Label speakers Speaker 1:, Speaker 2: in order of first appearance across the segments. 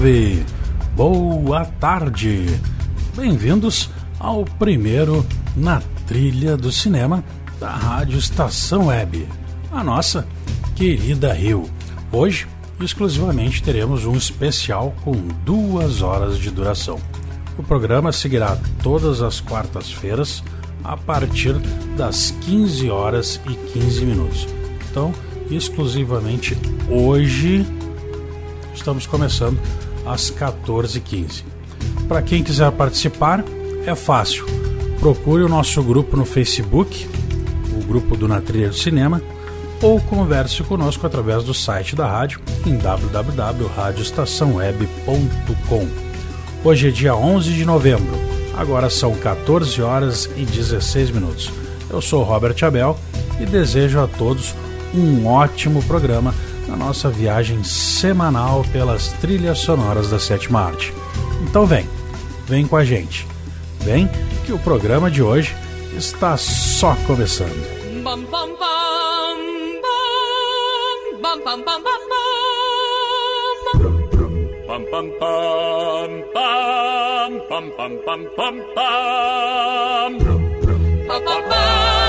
Speaker 1: Salve! Boa tarde! Bem-vindos ao primeiro Na Trilha do Cinema da Rádio Estação Web, a nossa querida Rio. Hoje, exclusivamente, teremos um especial com duas horas de duração. O programa seguirá todas as quartas-feiras a partir das 15 horas e 15 minutos. Então, exclusivamente hoje Estamos começando às 14h15. Para quem quiser participar, é fácil. Procure o nosso grupo no Facebook, o grupo do Na Trilha do Cinema, ou converse conosco através do site da rádio em www.radioestaçãoweb.com. Hoje é dia 11 de novembro, agora são 14 horas e 16 minutos. Eu sou Robert Abel e desejo a todos um ótimo programa na nossa viagem semanal pelas trilhas sonoras da sétima arte. Então vem, vem com a gente. Vem que o programa de hoje está só começando. Bam, bam, bam,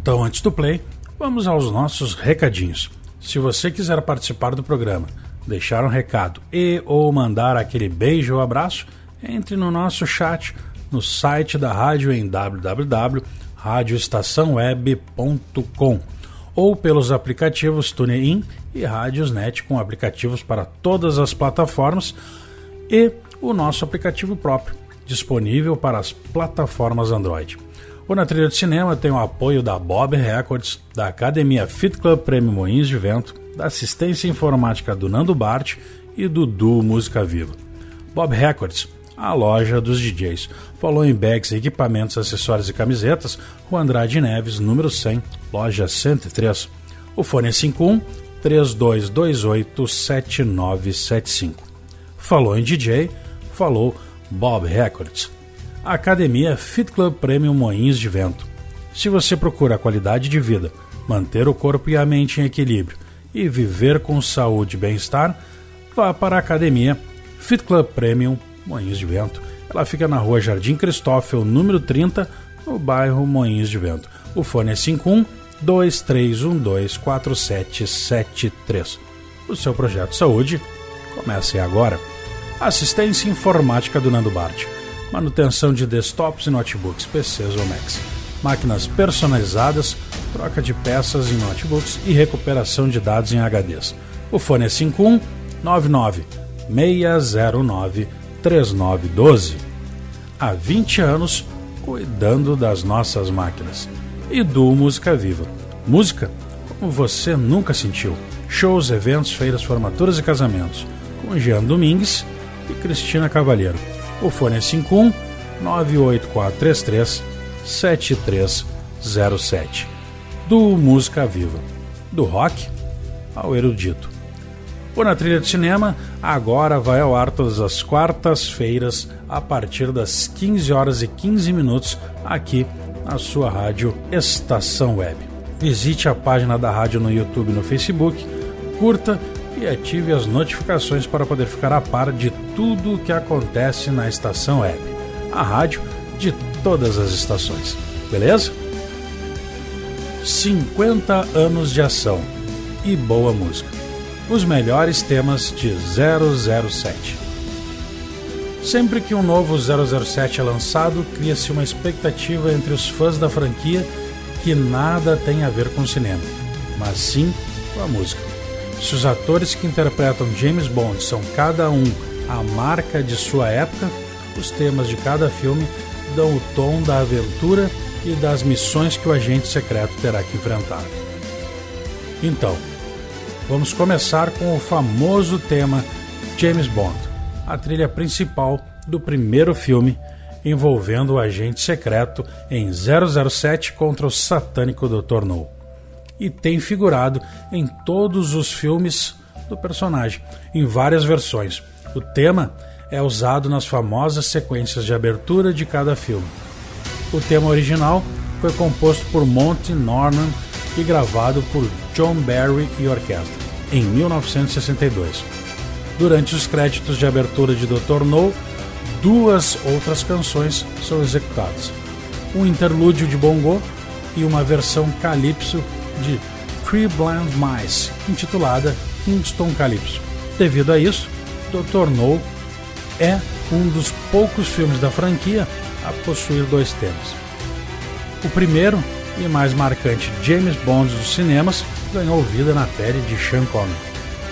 Speaker 1: Então, antes do play, vamos aos nossos recadinhos. Se você quiser participar do programa, deixar um recado e ou mandar aquele beijo ou abraço, entre no nosso chat no site da rádio em www.radioestaçãoweb.com ou pelos aplicativos TuneIn e Rádiosnet com aplicativos para todas as plataformas e o nosso aplicativo próprio, disponível para as plataformas Android. O Na Trilha de Cinema tem o apoio da Bob Records, da Academia Fit Club Prêmio Moinhos de Vento, da assistência informática do Nando Bart e do Duo Música Viva. Bob Records, a loja dos DJs. Falou em bags, equipamentos, acessórios e camisetas, Rua Andrade Neves, número 100, loja 103. O fone é 51 3228 7975. Falou em DJ, falou Bob Records. Academia Fit Club Premium Moinhos de Vento. Se você procura a qualidade de vida, manter o corpo e a mente em equilíbrio e viver com saúde e bem-estar, vá para a Academia Fit Club Premium Moinhos de Vento. Ela fica na rua Jardim Cristófilo, número 30, no bairro Moinhos de Vento. O fone é 51 23124773. O seu projeto de saúde comece agora. Assistência informática do Nando Bart manutenção de desktops e notebooks, PCs ou Macs, máquinas personalizadas, troca de peças em notebooks e recuperação de dados em HDs. O fone é 51 99 609 3912. Há 20 anos cuidando das nossas máquinas. E do Música Viva. Música como você nunca sentiu. Shows, eventos, feiras, formaturas e casamentos. Com Jean Domingues e Cristina Cavalheiro o fone é 51 98433 7307. Do Música Viva. Do rock ao erudito. O Na Trilha de Cinema agora vai ao ar todas as quartas-feiras a partir das 15 horas e 15 minutos aqui na sua rádio Estação Web. Visite a página da rádio no YouTube e no Facebook, curta e ative as notificações para poder ficar a par de tudo o que acontece na estação web, a rádio de todas as estações. beleza? 50 anos de ação e boa música. Os melhores temas de 007. Sempre que um novo 007 é lançado, cria-se uma expectativa entre os fãs da franquia que nada tem a ver com o cinema, mas sim com a música. Se os atores que interpretam James Bond são cada um a marca de sua época, os temas de cada filme dão o tom da aventura e das missões que o agente secreto terá que enfrentar. Então, vamos começar com o famoso tema James Bond, a trilha principal do primeiro filme envolvendo o agente secreto em 007 contra o satânico Dr. No. E tem figurado em todos os filmes do personagem, em várias versões. O tema é usado nas famosas sequências de abertura de cada filme. O tema original foi composto por Monty Norman e gravado por John Barry e orquestra em 1962. Durante os créditos de abertura de Dr. No, duas outras canções são executadas: um interlúdio de bongô e uma versão calypso de Three Blind Mice, intitulada Kingston Calypso. Devido a isso, Dr. No é um dos poucos filmes da franquia a possuir dois temas. O primeiro e mais marcante James Bond dos cinemas ganhou vida na pele de Sean Connery,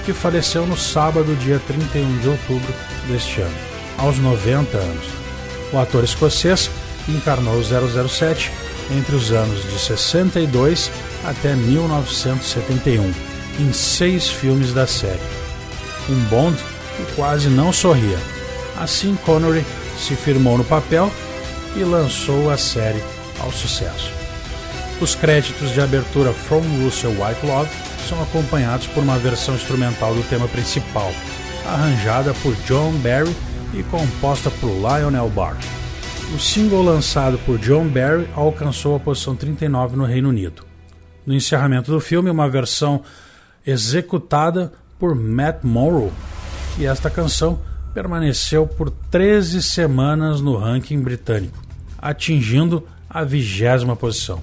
Speaker 1: que faleceu no sábado, dia 31 de outubro deste ano, aos 90 anos. O ator escocês encarnou 007 entre os anos de 62 até 1971, em seis filmes da série. Um Bond que quase não sorria, Assim, Connery se firmou no papel e lançou a série ao sucesso. Os créditos de abertura From Russia White Love são acompanhados por uma versão instrumental do tema principal, arranjada por John Barry e composta por Lionel Barr. O single lançado por John Barry alcançou a posição 39 no Reino Unido. No encerramento do filme, uma versão executada por Matt Morrow, e esta canção permaneceu por 13 semanas no ranking britânico, atingindo a vigésima posição.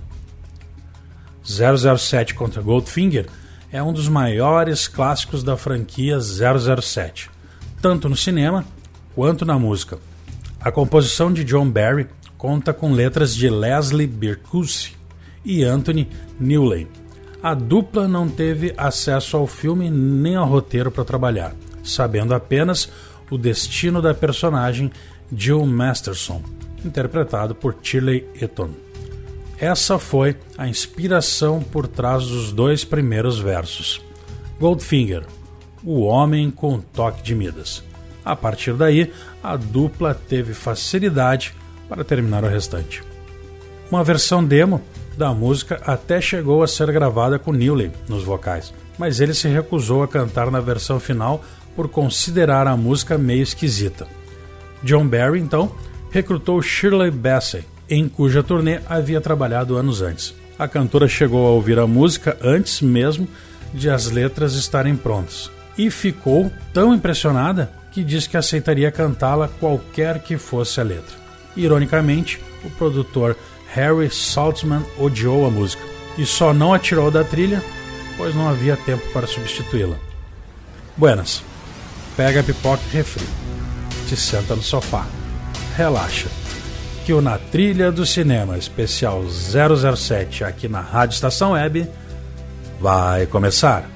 Speaker 1: 007 contra Goldfinger é um dos maiores clássicos da franquia 007, tanto no cinema quanto na música. A composição de John Barry conta com letras de Leslie Bercusi e Anthony Newley. A dupla não teve acesso ao filme nem ao roteiro para trabalhar, sabendo apenas o destino da personagem Jill Masterson, interpretado por Shirley Eaton. Essa foi a inspiração por trás dos dois primeiros versos. Goldfinger, o homem com toque de Midas. A partir daí, a dupla teve facilidade para terminar o restante. Uma versão demo da música até chegou a ser gravada com Newley nos vocais, mas ele se recusou a cantar na versão final por considerar a música meio esquisita. John Barry, então, recrutou Shirley Bassey, em cuja turnê havia trabalhado anos antes. A cantora chegou a ouvir a música antes mesmo de as letras estarem prontas e ficou tão impressionada que disse que aceitaria cantá-la qualquer que fosse a letra. Ironicamente, o produtor Harry Saltzman odiou a música e só não a tirou da trilha, pois não havia tempo para substituí-la. Buenas pega a pipoca e refri, te senta no sofá, relaxa, que o Na Trilha do Cinema Especial 007 aqui na Rádio Estação Web vai começar.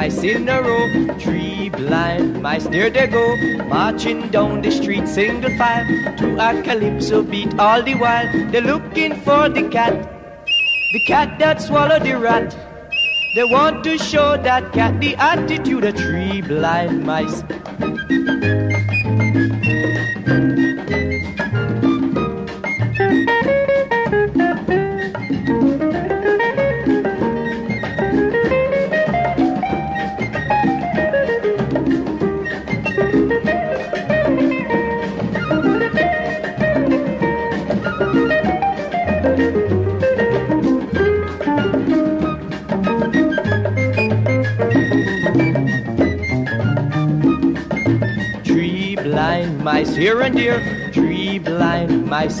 Speaker 2: Mice in a row. Three blind mice, there they go, marching down the street single file to a calypso beat all the while. They're looking for the cat, the cat that swallowed the rat. They want to show that cat the attitude of three blind mice. mice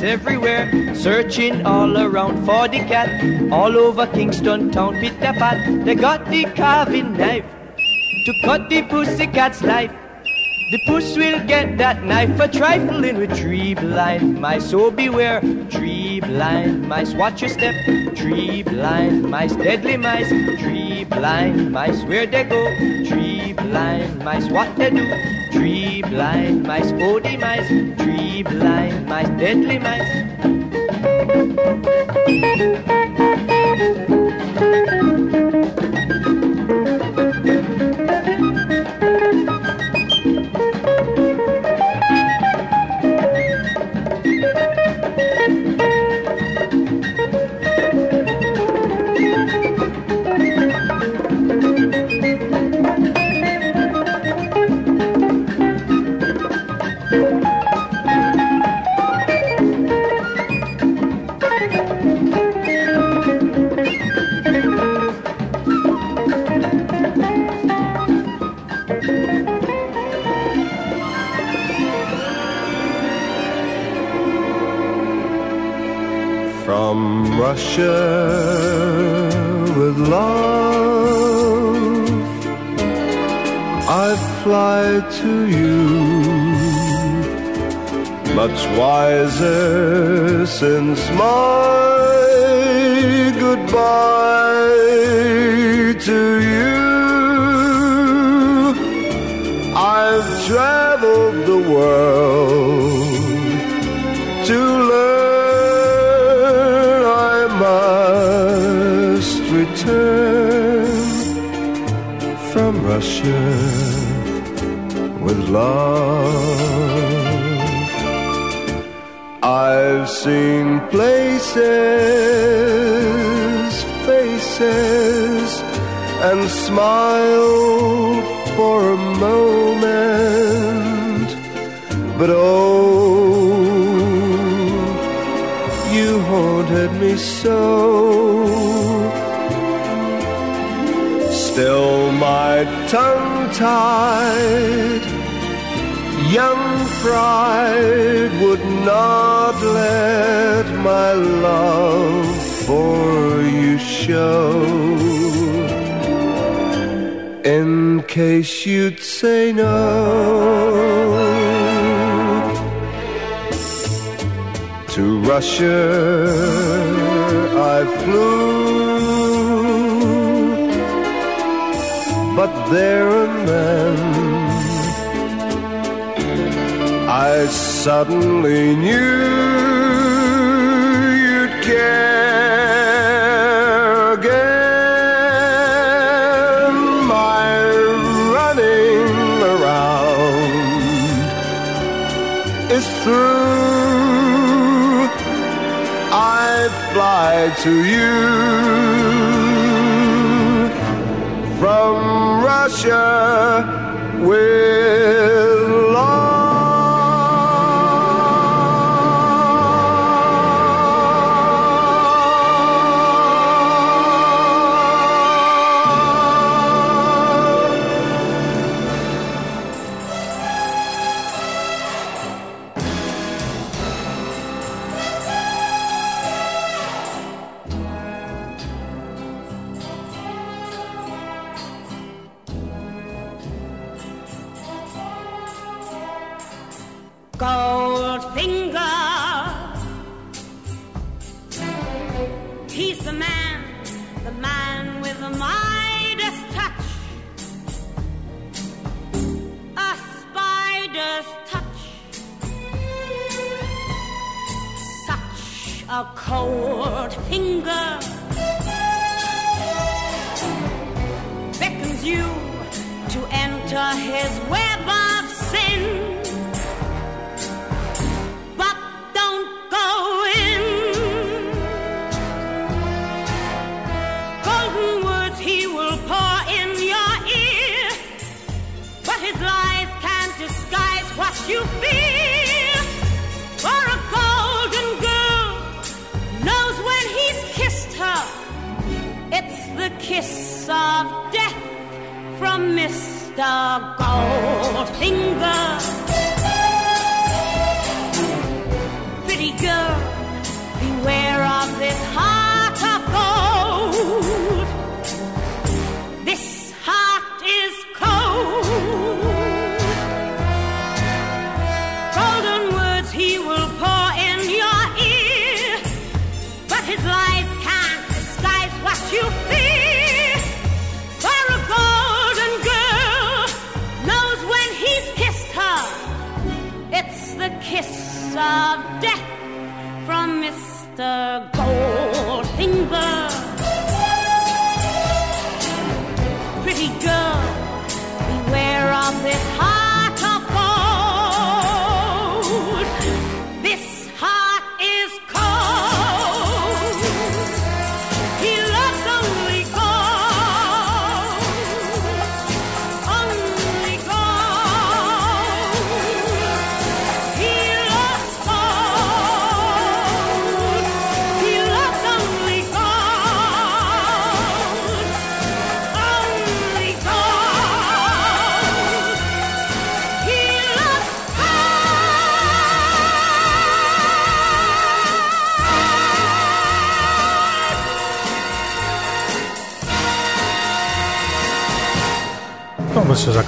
Speaker 2: everywhere, searching all around for the cat. All over Kingston town, pit the pat, they got the carving knife to cut the pussy cat's life. The puss will get that knife for trifling with three blind mice. So beware, three blind mice. Watch your step. Three blind mice, deadly mice. Three blind mice, where they go? Three blind mice, what they do? Three blind mice, oh the mice. Three blind mice, deadly mice.
Speaker 3: With love. I've seen places, faces, and smiled for a moment, but oh, you haunted me so. Still my tongue tied. Young pride would not let my love for you show. In case you'd say no. To Russia I flew but there then I suddenly knew you'd care again. My running around is through. I fly to you from
Speaker 4: wash away. Mr. Goldfinger. Pretty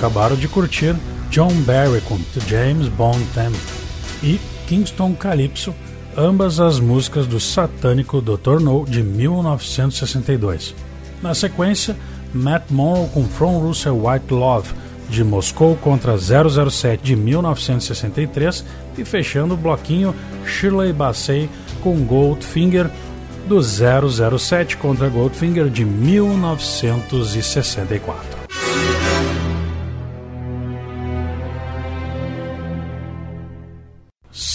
Speaker 1: acabaram de curtir John Barry com The James Bond Theme e Kingston Calypso, ambas as músicas do satânico Dr. No de 1962. Na sequência, Matt Monro com From Russia White Love de Moscou contra 007 de 1963 e fechando o bloquinho Shirley Bassey com Goldfinger do 007 contra Goldfinger de 1964.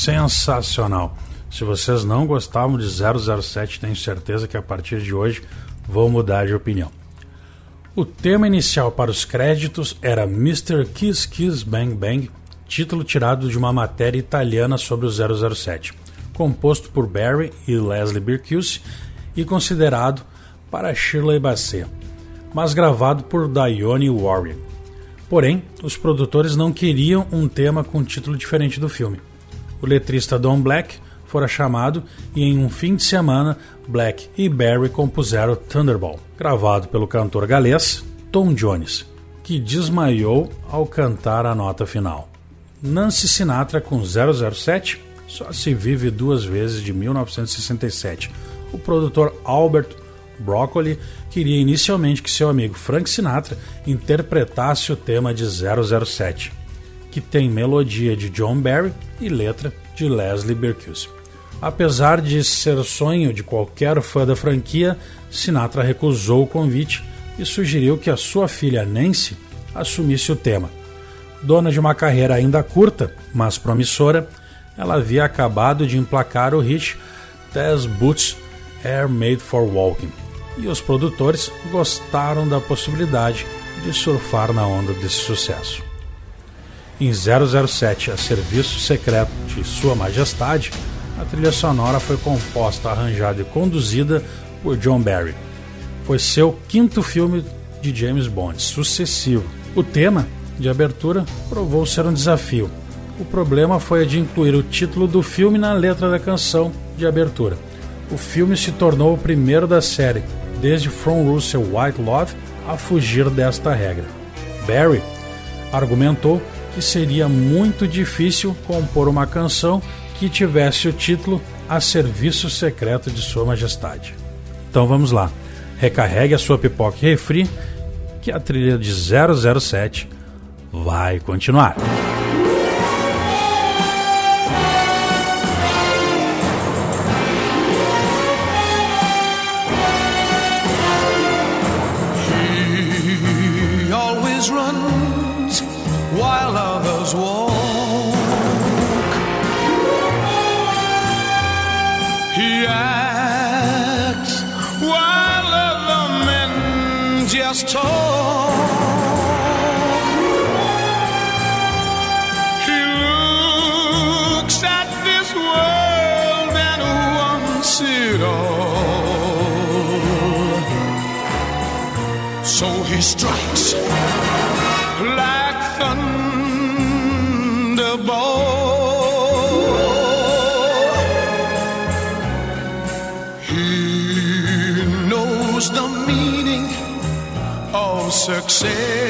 Speaker 1: Sensacional. Se vocês não gostavam de 007, tenho certeza que a partir de hoje vão mudar de opinião. O tema inicial para os créditos era Mr. Kiss Kiss Bang Bang, título tirado de uma matéria italiana sobre o 007, composto por Barry e Leslie Bircuse e considerado para Shirley Bassey, mas gravado por Dione Warren. Porém, os produtores não queriam um tema com título diferente do filme. O letrista Don Black fora chamado e em um fim de semana Black e Barry compuseram Thunderball, gravado pelo cantor galês Tom Jones, que desmaiou ao cantar a nota final. Nancy Sinatra com 007 só se vive duas vezes de 1967. O produtor Albert Broccoli queria inicialmente que seu amigo Frank Sinatra interpretasse o tema de 007, que tem melodia de John Barry e letra de Leslie Bercuse. Apesar de ser sonho de qualquer fã da franquia, Sinatra recusou o convite e sugeriu que a sua filha Nancy assumisse o tema. Dona de uma carreira ainda curta, mas promissora, ela havia acabado de emplacar o hit Tess Boots Air Made for Walking, e os produtores gostaram da possibilidade de surfar na onda desse sucesso. Em 007, a serviço secreto de Sua Majestade, a trilha sonora foi composta, arranjada e conduzida por John Barry. Foi seu quinto filme de James Bond, sucessivo. O tema de abertura provou ser um desafio. O problema foi a de incluir o título do filme na letra da canção de abertura. O filme se tornou o primeiro da série, desde From Russell White Love, a fugir desta regra. Barry argumentou que seria muito difícil compor uma canção que tivesse o título A Serviço Secreto de Sua Majestade. Então vamos lá, recarregue a sua pipoca e refri, que a trilha de 007 vai continuar.
Speaker 5: he strikes like thunderbolt. He knows the meaning of success.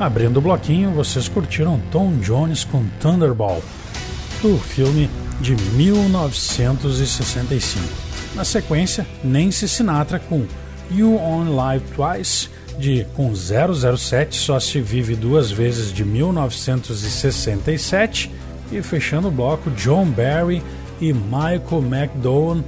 Speaker 1: Abrindo o bloquinho, vocês curtiram Tom Jones com Thunderball, do filme de 1965. Na sequência, Nancy Sinatra com You Only Live Twice, de com 007 Só se vive duas vezes de 1967 e fechando o bloco John Barry e Michael McDowell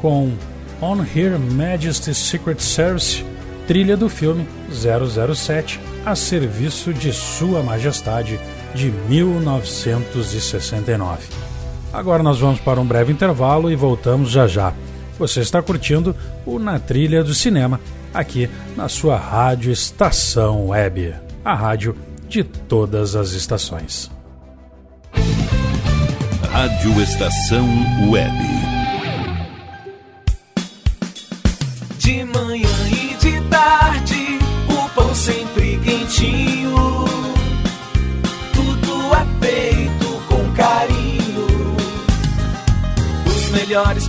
Speaker 1: com On Her Majesty's Secret Service, trilha do filme 007 a serviço de Sua Majestade de 1969. Agora nós vamos para um breve intervalo e voltamos já já. Você está curtindo o Na Trilha do Cinema, aqui na sua Rádio Estação Web, a rádio de todas as estações.
Speaker 6: Rádio Estação Web.
Speaker 7: Quentinho. Tudo é feito com carinho. Os melhores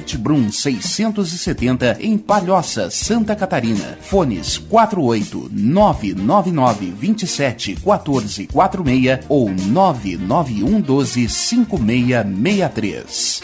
Speaker 8: Brum 670 em Palhoça, Santa Catarina. Fones 48 999 27 14 46 ou 991 12 5663.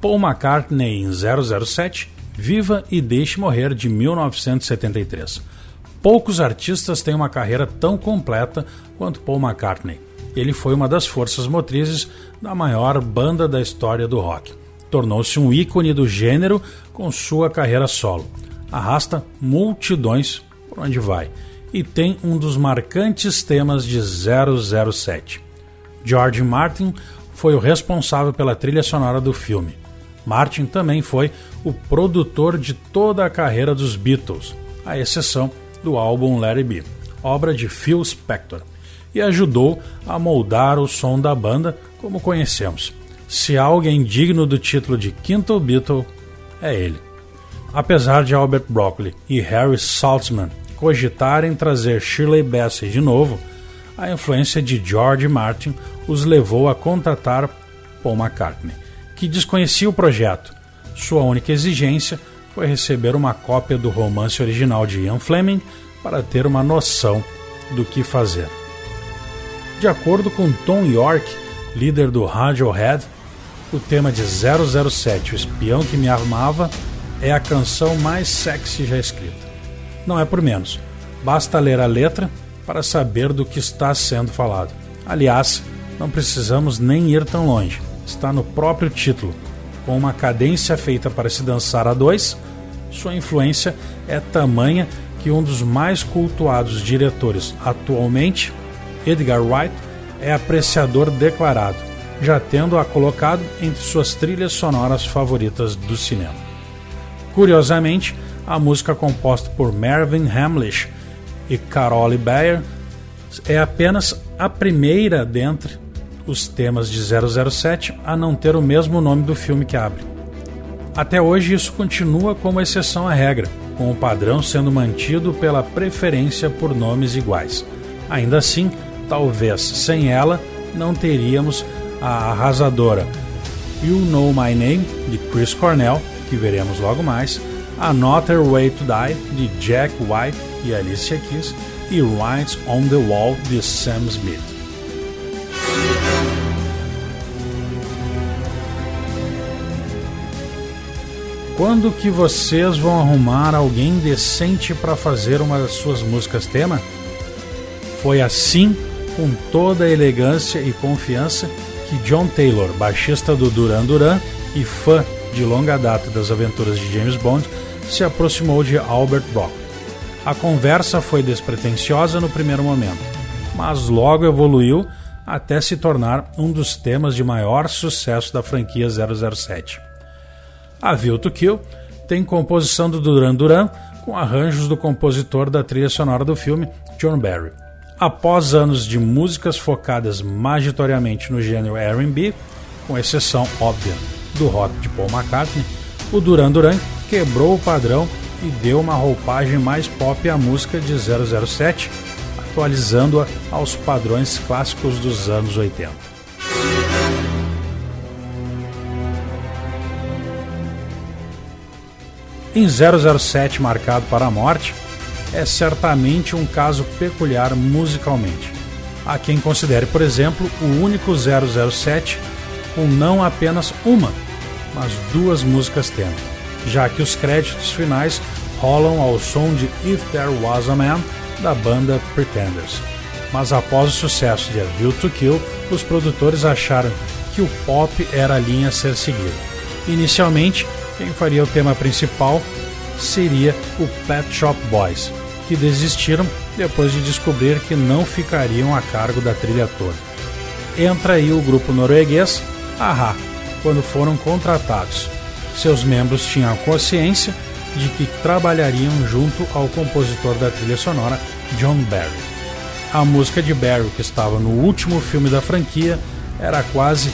Speaker 1: Paul McCartney em 007, Viva e Deixe Morrer de 1973. Poucos artistas têm uma carreira tão completa quanto Paul McCartney. Ele foi uma das forças motrizes da maior banda da história do rock. Tornou-se um ícone do gênero com sua carreira solo. Arrasta multidões por onde vai e tem um dos marcantes temas de 007. George Martin foi o responsável pela trilha sonora do filme. Martin também foi o produtor de toda a carreira dos Beatles, à exceção do álbum Larry B, obra de Phil Spector. e ajudou a moldar o som da banda como conhecemos. Se alguém digno do título de quinto Beatle, é ele. Apesar de Albert Broccoli e Harry Saltzman cogitarem trazer Shirley Bassey de novo, a influência de George Martin os levou a contatar Paul McCartney, que desconhecia o projeto. Sua única exigência foi receber uma cópia do romance original de Ian Fleming para ter uma noção do que fazer. De acordo com Tom York, líder do Radiohead, o tema de 007, O Espião que Me Amava, é a canção mais sexy já escrita. Não é por menos, basta ler a letra para saber do que está sendo falado. Aliás, não precisamos nem ir tão longe, está no próprio título. Com uma cadência feita para se dançar a dois, sua influência é tamanha que um dos mais cultuados diretores atualmente Edgar Wright é apreciador declarado, já tendo-a colocado entre suas trilhas sonoras favoritas do cinema. Curiosamente, a música composta por Marvin Hamlish e Carole Bayer é apenas a primeira dentre os temas de 007 a não ter o mesmo nome do filme que abre. Até hoje, isso continua como exceção à regra, com o padrão sendo mantido pela preferência por nomes iguais. Ainda assim, talvez sem ela não teríamos a arrasadora You Know My Name de Chris Cornell, que veremos logo mais, Another Way to Die de Jack White e Alicia Keys e Writes on the Wall de Sam Smith. Quando que vocês vão arrumar alguém decente para fazer uma das suas músicas tema? Foi assim com toda a elegância e confiança que John Taylor, baixista do Duran Duran e fã de longa data das aventuras de James Bond, se aproximou de Albert Brock. A conversa foi despretensiosa no primeiro momento, mas logo evoluiu até se tornar um dos temas de maior sucesso da franquia 007. A View to Kill tem composição do Duran Duran com arranjos do compositor da trilha sonora do filme, John Barry. Após anos de músicas focadas majoritariamente no gênero R&B, com exceção óbvia do rock de Paul McCartney, o Duran Duran quebrou o padrão e deu uma roupagem mais pop à música de 007, atualizando-a aos padrões clássicos dos anos 80. Em 007 Marcado para a Morte, é certamente um caso peculiar musicalmente. Há quem considere, por exemplo, o único 007 com não apenas uma, mas duas músicas tema, já que os créditos finais rolam ao som de If There Was a Man da banda Pretenders. Mas após o sucesso de A View to Kill, os produtores acharam que o pop era a linha a ser seguida. Inicialmente, quem faria o tema principal seria o Pet Shop Boys, que desistiram depois de descobrir que não ficariam a cargo da trilha toda. Entra aí o grupo norueguês Aha, quando foram contratados. Seus membros tinham consciência de que trabalhariam junto ao compositor da trilha sonora, John Barry. A música de Barry, que estava no último filme da franquia, era quase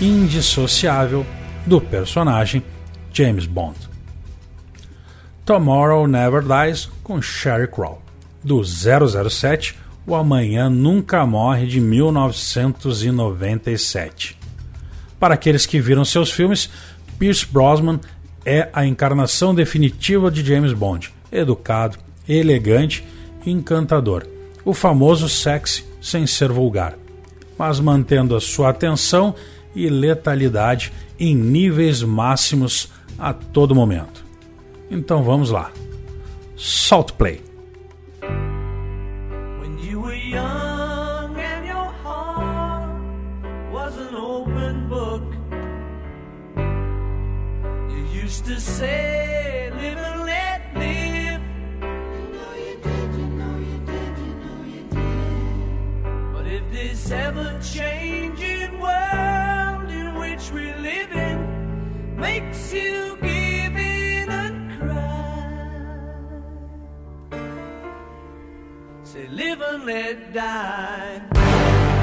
Speaker 1: indissociável do personagem James Bond. Tomorrow Never Dies com Sherry Crow, do 007, O Amanhã Nunca Morre de 1997. Para aqueles que viram seus filmes, Pierce Brosnan é a encarnação definitiva de James Bond, educado, elegante e encantador. O famoso sexy sem ser vulgar, mas mantendo a sua atenção e letalidade em níveis máximos a todo momento. Então vamos lá. Salt Play.
Speaker 9: To say, Live and let live. You know you did, you know you did, you know you did. But if this ever changing world in which we live in makes you Live and let die.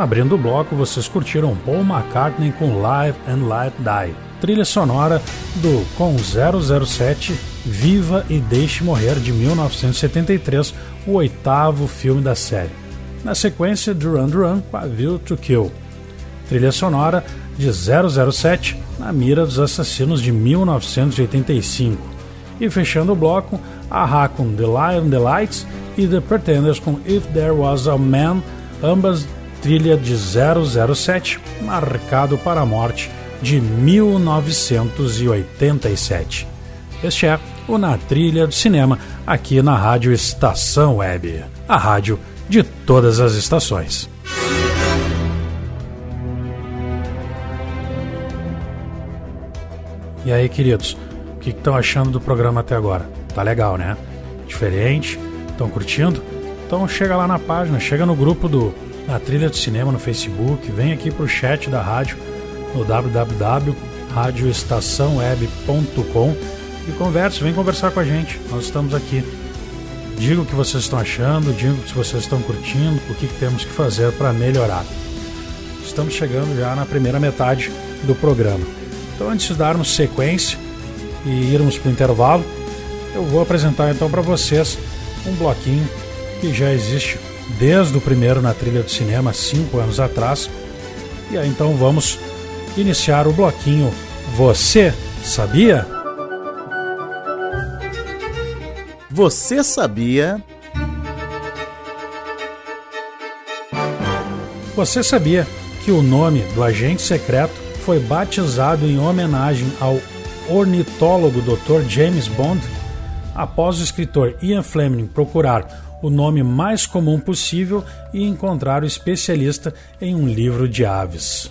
Speaker 1: Abrindo o bloco, vocês curtiram Paul McCartney com Live and Light Die, trilha sonora do Com 007 Viva e Deixe Morrer de 1973, o oitavo filme da série. Na sequência, Duran Duran com A View to Kill, trilha sonora de 007 na mira dos assassinos de 1985. E fechando o bloco, a com The Lion the Lights e The Pretenders com If There Was a Man, ambas trilha de 007, marcado para a morte de 1987. Este é o Na Trilha do Cinema, aqui na Rádio Estação Web, a rádio de todas as estações. E aí, queridos, o que estão achando do programa até agora? Tá legal, né? Diferente? Estão curtindo? Então chega lá na página, chega no grupo do na Trilha do Cinema no Facebook, vem aqui pro chat da rádio no www.radioestaçãoweb.com e converse, vem conversar com a gente. Nós estamos aqui. Diga o que vocês estão achando, diga se vocês estão curtindo, o que, que temos que fazer para melhorar. Estamos chegando já na primeira metade do programa. Então, antes de darmos sequência e irmos para o intervalo, eu vou apresentar então para vocês um bloquinho que já existe desde o primeiro na trilha do cinema, cinco anos atrás. E aí então vamos iniciar o bloquinho Você Sabia?
Speaker 10: Você sabia?
Speaker 1: Você sabia que o nome do agente secreto foi batizado em homenagem ao ornitólogo Dr. James Bond? Após o escritor Ian Fleming procurar o nome mais comum possível e encontrar o especialista em um livro de aves.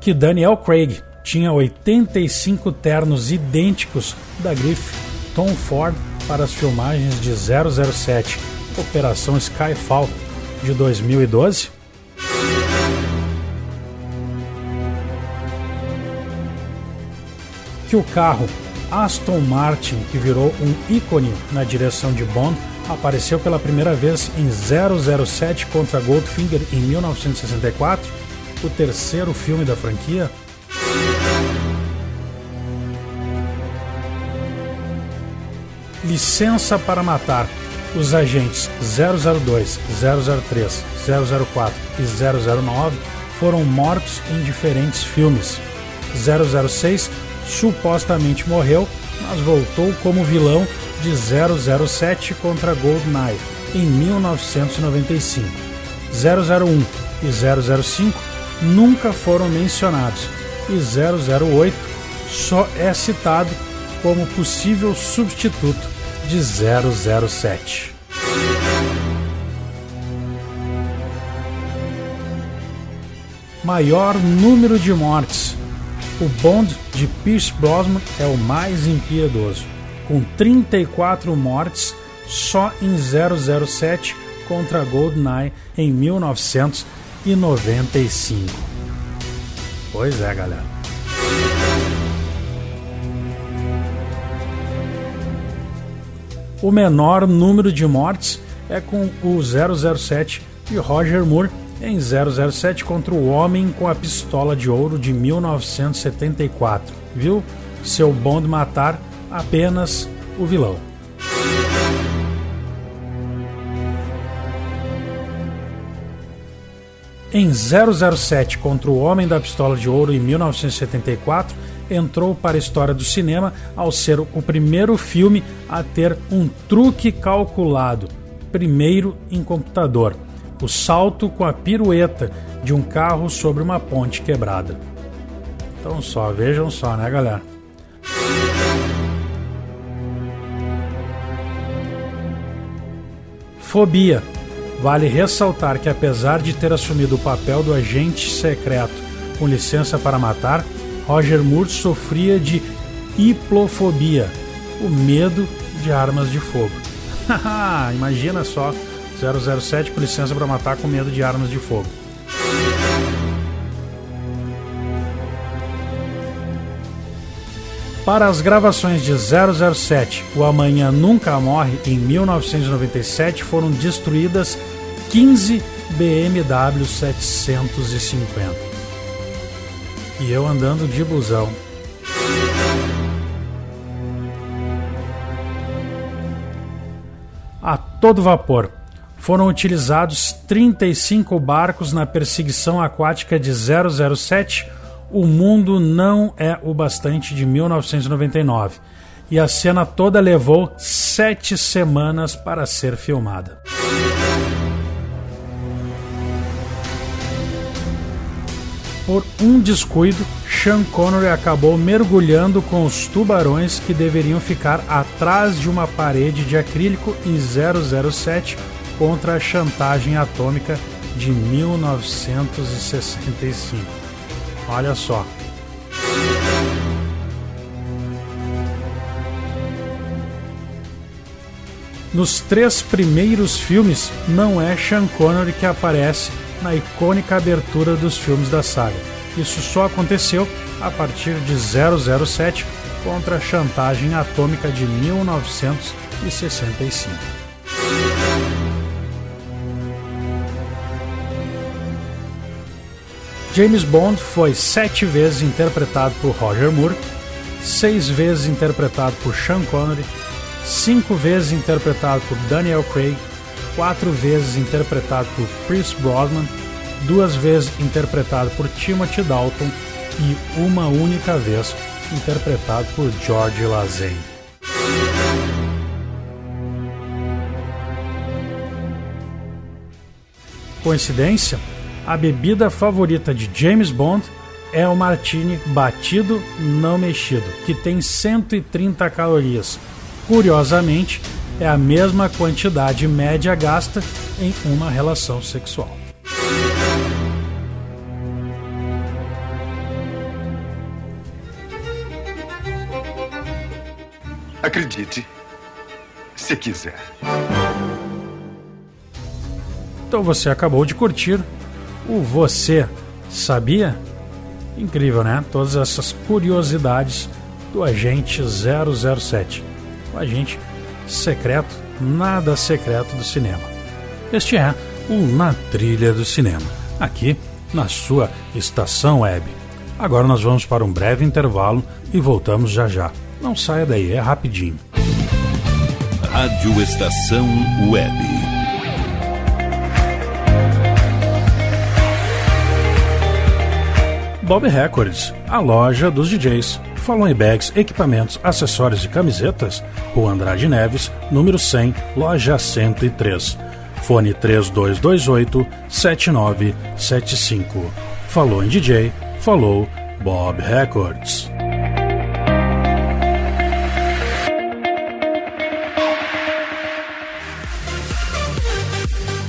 Speaker 1: Que Daniel Craig tinha 85 ternos idênticos da grife Tom Ford para as filmagens de 007 Operação Skyfall de 2012? Que o carro Aston Martin, que virou um ícone na direção de Bond, apareceu pela primeira vez em 007 contra Goldfinger em 1964, o terceiro filme da franquia? Licença para Matar. Os agentes 002, 003, 004 e 009 foram mortos em diferentes filmes. 006 supostamente morreu, mas voltou como vilão de 007 contra GoldenEye em 1995. 001 e 005 nunca foram mencionados e 008 só é citado como possível substituto de 007. Maior número de mortes o Bond de Pierce Brosnan é o mais impiedoso, com 34 mortes só em 007 contra GoldenEye em 1995. Pois é, galera. O menor número de mortes é com o 007 de Roger Moore em 007 contra o Homem com a Pistola de Ouro de 1974. Viu? Seu Bond matar apenas o vilão. Em 007 contra o Homem da Pistola de Ouro em 1974, entrou para a história do cinema ao ser o primeiro filme a ter um truque calculado, primeiro em computador o salto com a pirueta de um carro sobre uma ponte quebrada. Então só, vejam só, né, galera? Fobia. Vale ressaltar que apesar de ter assumido o papel do agente secreto com licença para matar, Roger Moore sofria de hiplofobia, o medo de armas de fogo. Imagina só 007 com licença para matar com medo de armas de fogo. Para as gravações de 007, O Amanhã Nunca Morre, em 1997, foram destruídas 15 BMW 750. E eu andando de busão. A todo vapor. Foram utilizados 35 barcos na perseguição aquática de 007 O Mundo Não É o Bastante de 1999. E a cena toda levou sete semanas para ser filmada. Por um descuido, Sean Connery acabou mergulhando com os tubarões que deveriam ficar atrás de uma parede de acrílico em 007 contra a chantagem atômica de 1965. Olha só. Nos três primeiros filmes, não é Sean Connery que aparece na icônica abertura dos filmes da saga. Isso só aconteceu a partir de 007 contra a chantagem atômica de 1965. James Bond foi sete vezes interpretado por Roger Moore, seis vezes interpretado por Sean Connery, cinco vezes interpretado por Daniel Craig, quatro vezes interpretado por Chris Brosnan, duas vezes interpretado por Timothy Dalton e uma única vez interpretado por George Lazenby. Coincidência? A bebida favorita de James Bond é o martini batido não mexido, que tem 130 calorias. Curiosamente, é a mesma quantidade média gasta em uma relação sexual.
Speaker 11: Acredite, se quiser.
Speaker 1: Então você acabou de curtir o Você Sabia? Incrível, né? Todas essas curiosidades do agente 007. O agente secreto, nada secreto do cinema. Este é o Na Trilha do Cinema, aqui na sua estação web. Agora nós vamos para um breve intervalo e voltamos já já. Não saia daí, é rapidinho.
Speaker 6: Rádio Estação Web.
Speaker 1: Bob Records, a loja dos DJs. Falou em bags, equipamentos, acessórios e camisetas? Rua Andrade Neves, número 100, loja 103. Fone 3228 7975. Falou em DJ, falou Bob Records.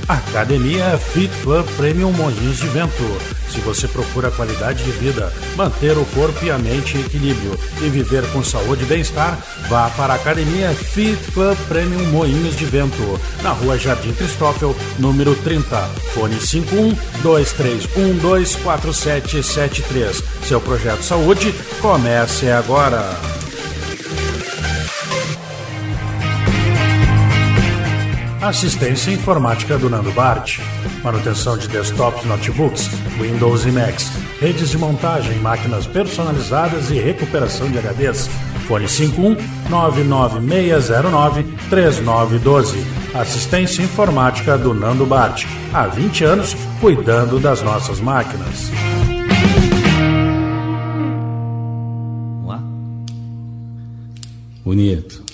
Speaker 1: Academia Fit Club Premium Moinhos de Vento. Se você procura qualidade de vida, manter o corpo e a mente em equilíbrio e viver com saúde e bem-estar, vá para a Academia Fit Club Premium Moinhos de Vento, na rua Jardim Cristófel, número 30, fone 51 23124773. Seu projeto saúde comece agora. Assistência informática do Nando Bart. Manutenção de desktops, notebooks, Windows e Macs. Redes de montagem, máquinas personalizadas e recuperação de HDs. Fone 51 99609 3912. Assistência informática do Nando Bart. Há 20 anos, cuidando das nossas máquinas.
Speaker 12: Bonito.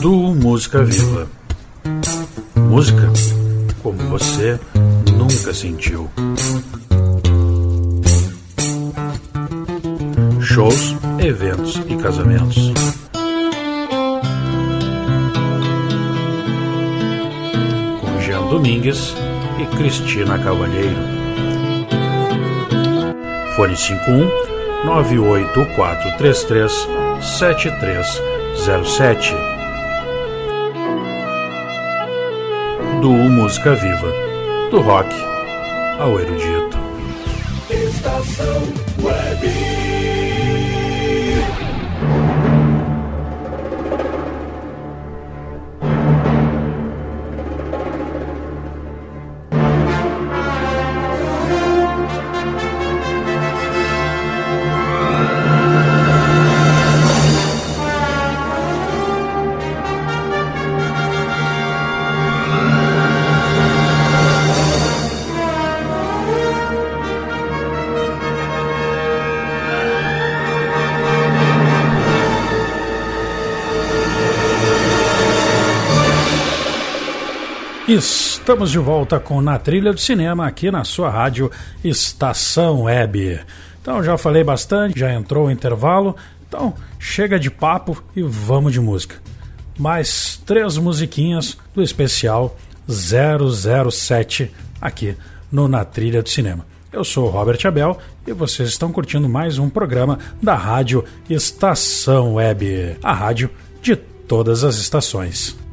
Speaker 1: Do Música Viva. Música como você nunca sentiu. Shows, eventos e casamentos. Com Jean Domingues e Cristina Cavalheiro. Fone 51 98433 7307. Do Música Viva, do rock ao erudito.
Speaker 7: Estação Web.
Speaker 13: Estamos de volta com Na Trilha do Cinema aqui na sua rádio Estação Web. Então já falei bastante, já entrou o intervalo, então chega de papo e vamos de música. Mais três musiquinhas do especial 007 aqui no Na Trilha do Cinema. Eu sou Robert Abel e vocês estão curtindo mais um programa da rádio Estação Web, a rádio de todas as estações.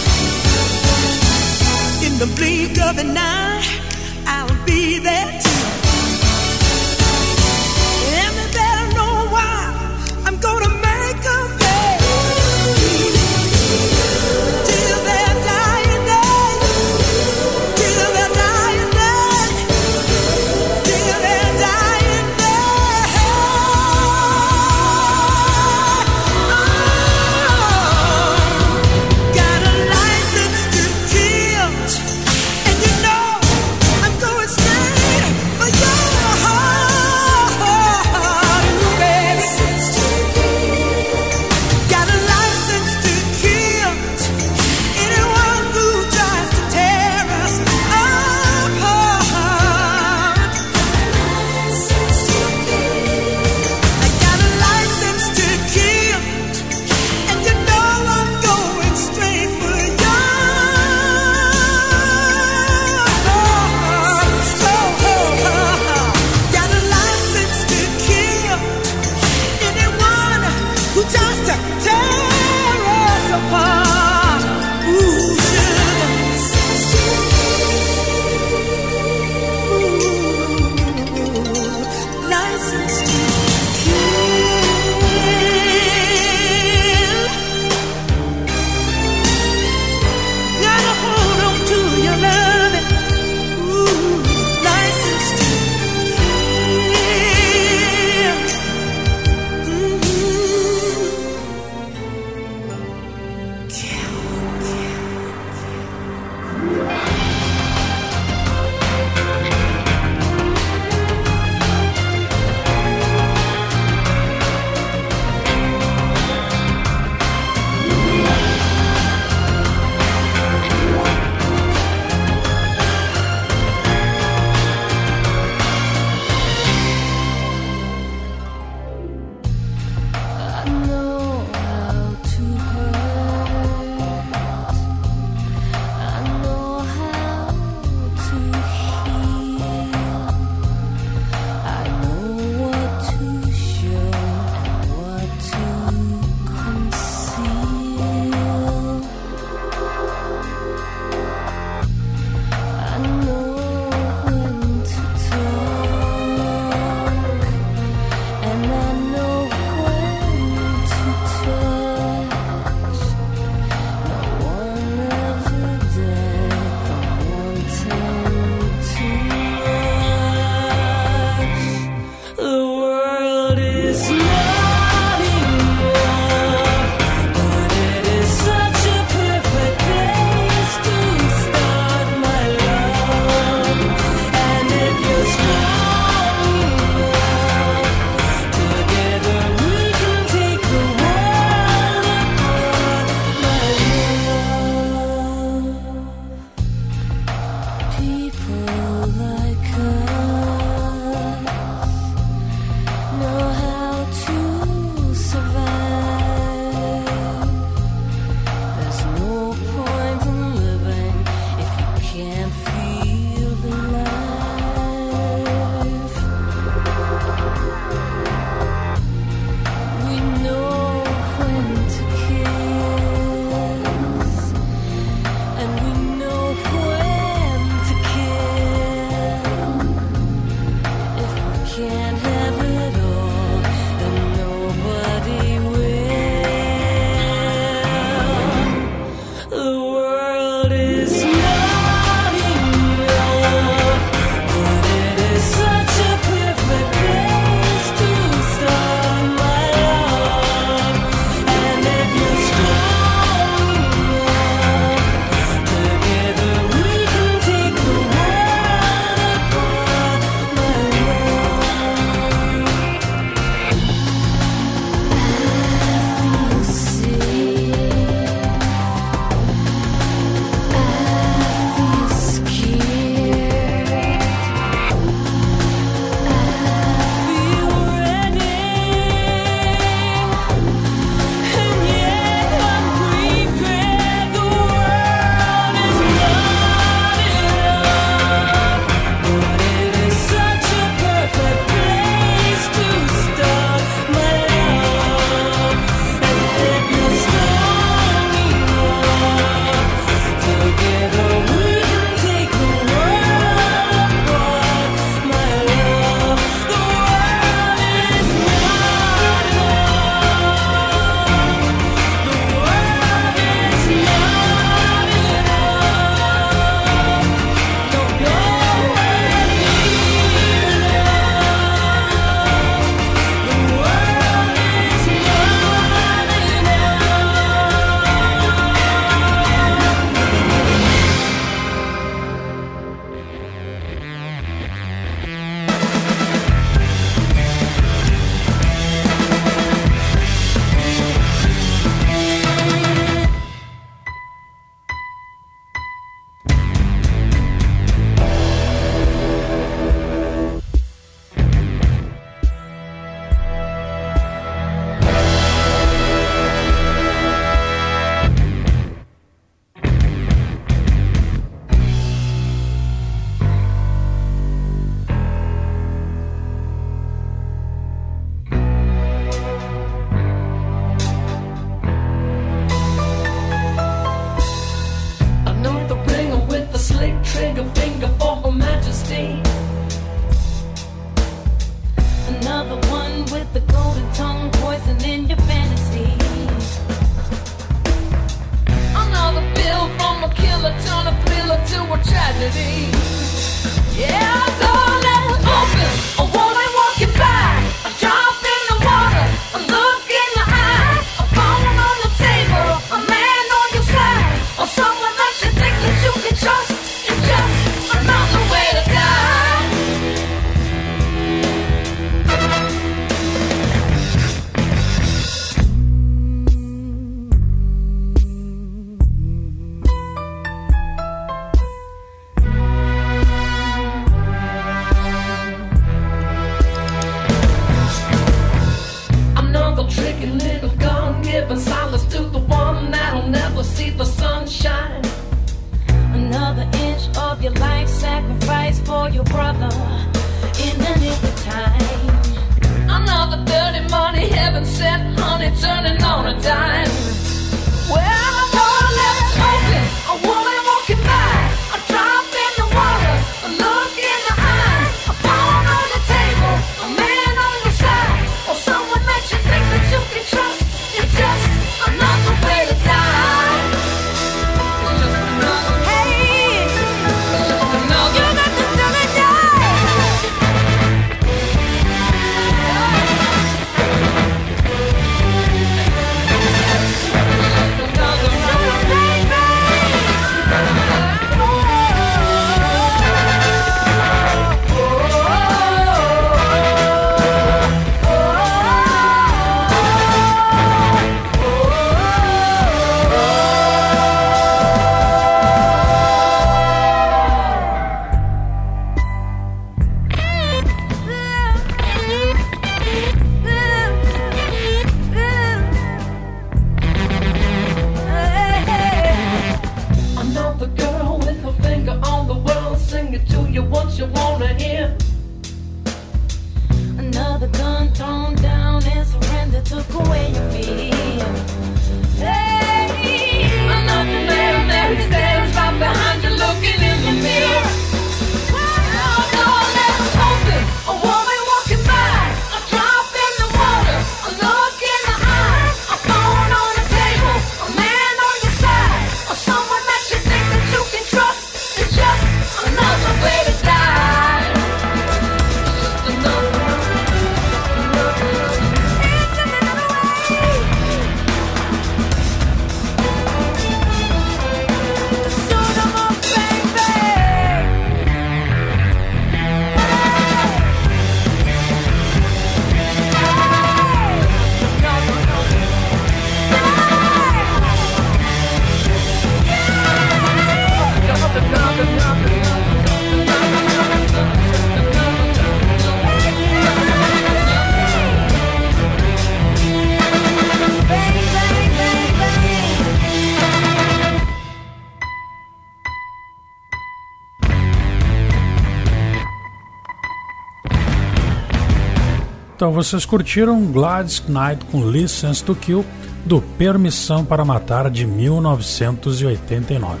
Speaker 1: Vocês curtiram Gladys Knight com License to Kill do Permissão para Matar de 1989.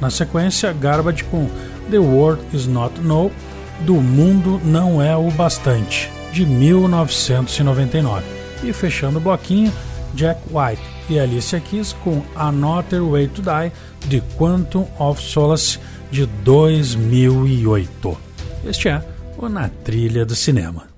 Speaker 1: Na sequência, Garbage com The World Is Not No do Mundo Não É o Bastante de 1999. E fechando o bloquinho, Jack White e Alicia Keys com Another Way to Die de Quantum of Solace de 2008. Este é o Na Trilha do Cinema.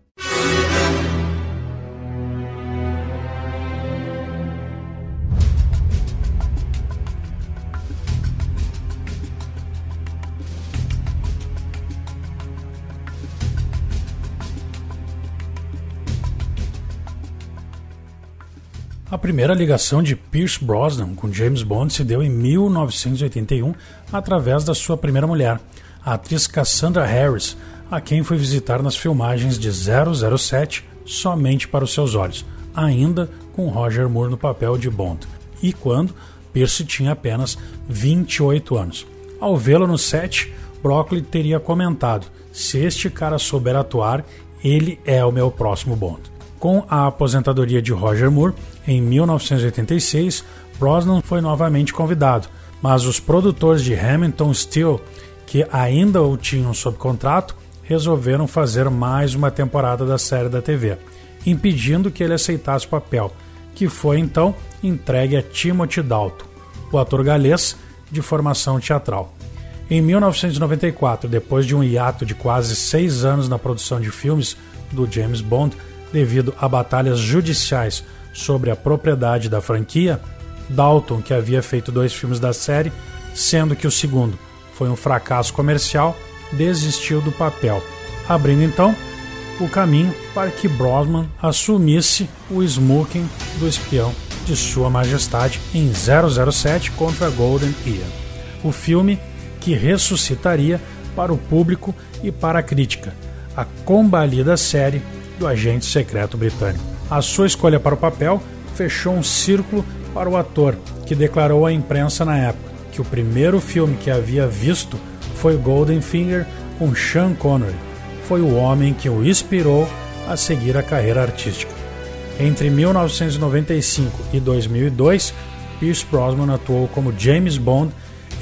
Speaker 1: Primeira ligação de Pierce Brosnan com James Bond se deu em 1981 através da sua primeira mulher, a atriz Cassandra Harris, a quem foi visitar nas filmagens de 007 somente para os seus olhos, ainda com Roger Moore no papel de Bond, e quando Pierce tinha apenas 28 anos. Ao vê-lo no set, Broccoli teria comentado: se este cara souber atuar, ele é o meu próximo Bond. Com a aposentadoria de Roger Moore, em 1986, Brosnan foi novamente convidado, mas os produtores de Hamilton Steel, que ainda o tinham sob contrato, resolveram fazer mais uma temporada da série da TV, impedindo que ele aceitasse o papel, que foi então entregue a Timothy Dalton, o ator galês de formação teatral. Em 1994, depois de um hiato de quase seis anos na produção de filmes do James Bond, devido a batalhas judiciais sobre a propriedade da franquia, Dalton, que havia feito dois filmes da série, sendo que o segundo foi um fracasso comercial, desistiu do papel, abrindo então o caminho para que Brosnan assumisse o smoking do espião de Sua Majestade em 007 contra Golden Ear. O filme que ressuscitaria para o público e para a crítica a combalida série do agente secreto britânico. A sua escolha para o papel fechou um círculo para o ator, que declarou à imprensa na época que o primeiro filme que havia visto foi Golden Finger com Sean Connery. Foi o homem que o inspirou a seguir a carreira artística. Entre 1995 e 2002, Pierce Brosnan atuou como James Bond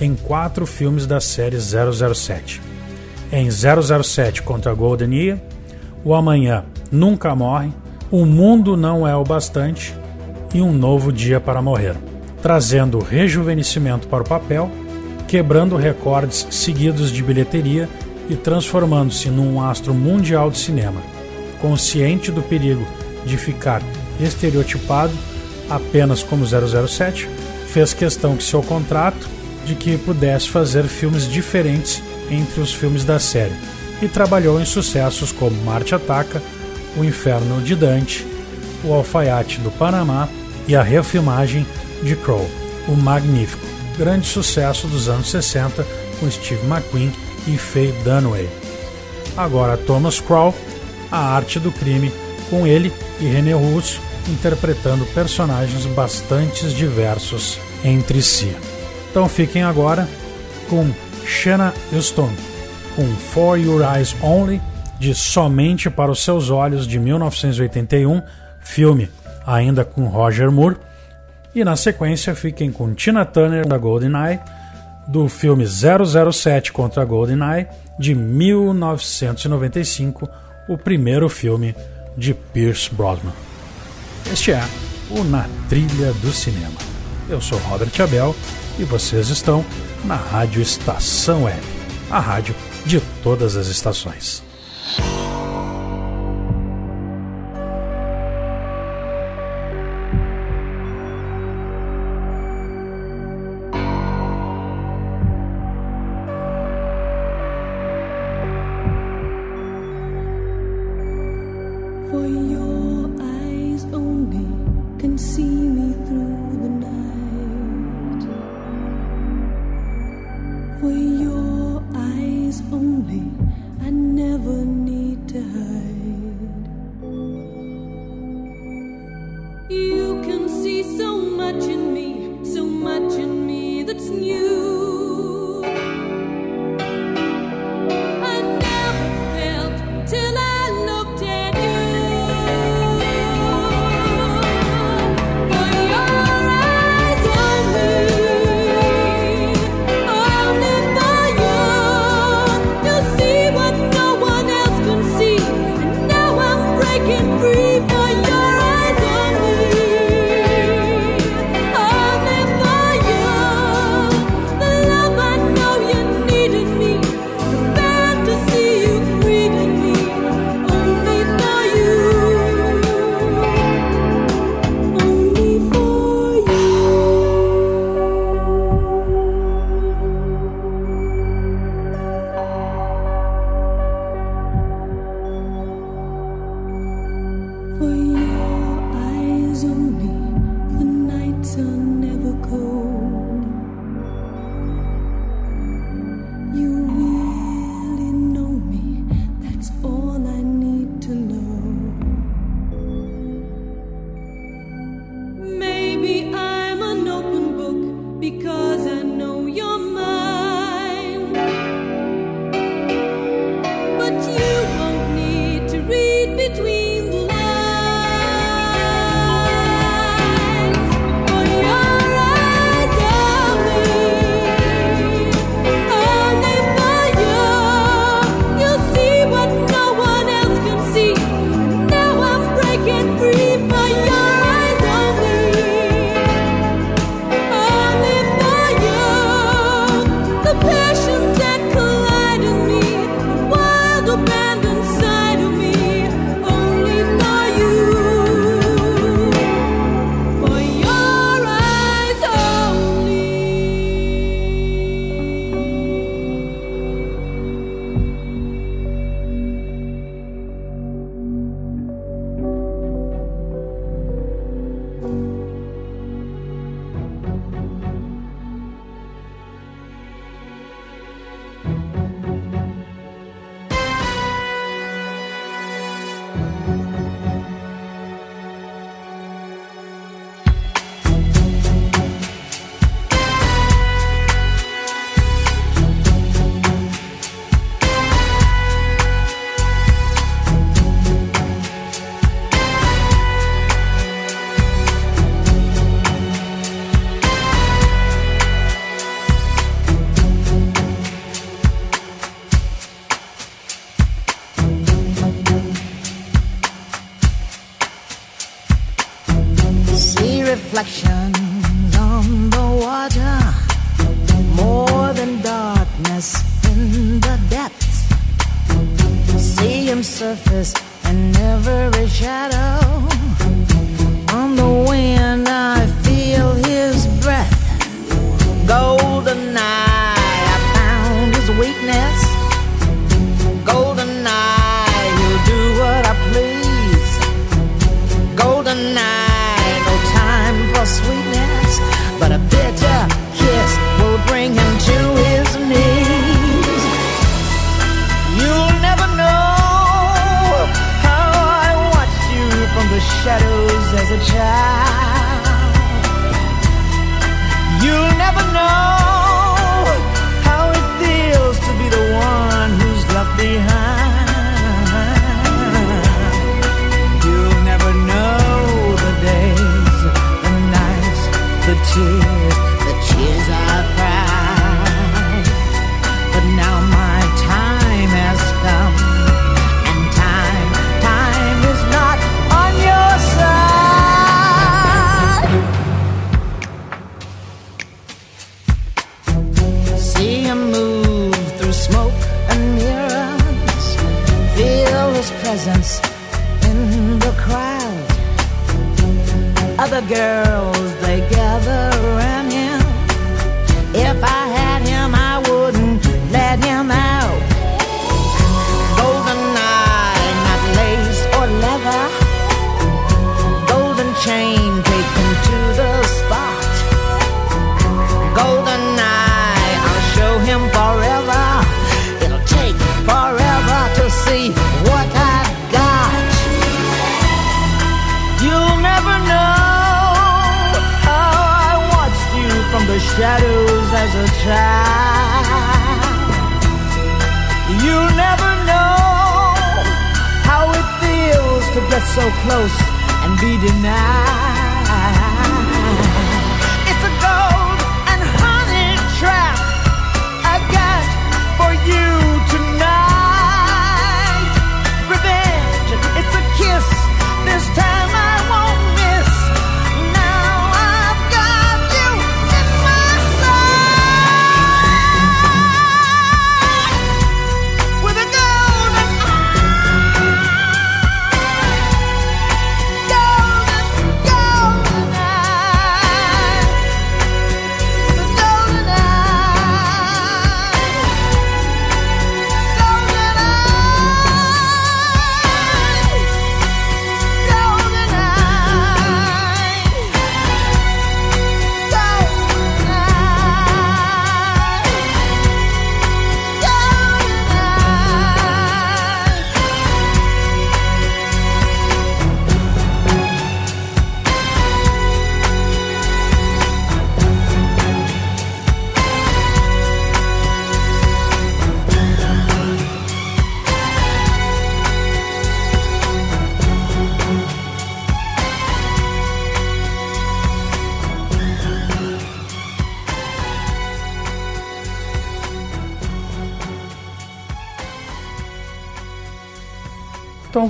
Speaker 1: em quatro filmes da série 007. Em 007 contra Golden Ear, O Amanhã Nunca Morre, O Mundo Não É o Bastante e Um Novo Dia para Morrer, trazendo rejuvenescimento para o papel, quebrando recordes seguidos de bilheteria e transformando-se num astro mundial de cinema. Consciente do perigo de ficar estereotipado apenas como 007, fez questão que seu contrato de que pudesse fazer filmes diferentes entre os filmes da série e trabalhou em sucessos como Marte Ataca, O Inferno de Dante, O Alfaiate do Panamá e a refilmagem de Crow, O Magnífico, grande sucesso dos anos 60 com Steve McQueen e Faye Dunaway. Agora Thomas Crow, A Arte do Crime, com ele e René Russo interpretando personagens bastante diversos entre si. Então fiquem agora com Shanna Houston, com For Your Eyes Only, de Somente para os Seus Olhos, de 1981, filme ainda com Roger Moore. E na sequência fiquem com Tina Turner da GoldenEye, do filme 007 contra GoldenEye, de 1995, o primeiro filme de Pierce Brosnan. Este é o Na Trilha do Cinema. Eu sou Robert Abel e vocês estão na Rádio Estação Web, a rádio de todas as estações.
Speaker 14: For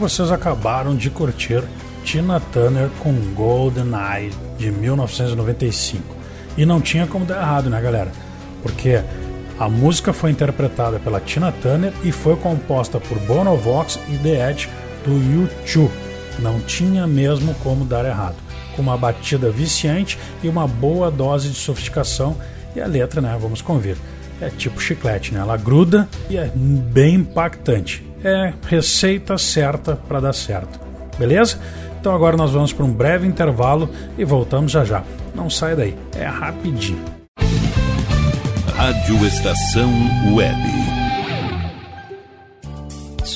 Speaker 1: vocês acabaram de curtir Tina Turner com Golden Eye de 1995. E não tinha como dar errado, né, galera? Porque a música foi interpretada pela Tina Turner e foi composta por Bono Vox e The Edge do U2. Não tinha mesmo como dar errado. Com uma batida viciante e uma boa dose de sofisticação. E a letra, né? Vamos convir. É tipo chiclete, né? Ela gruda e é bem impactante. É receita certa para dar certo. Beleza? Então agora nós vamos para um breve intervalo e voltamos já já. Não sai daí, é rapidinho.
Speaker 6: Rádio Estação Web.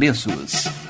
Speaker 8: preços.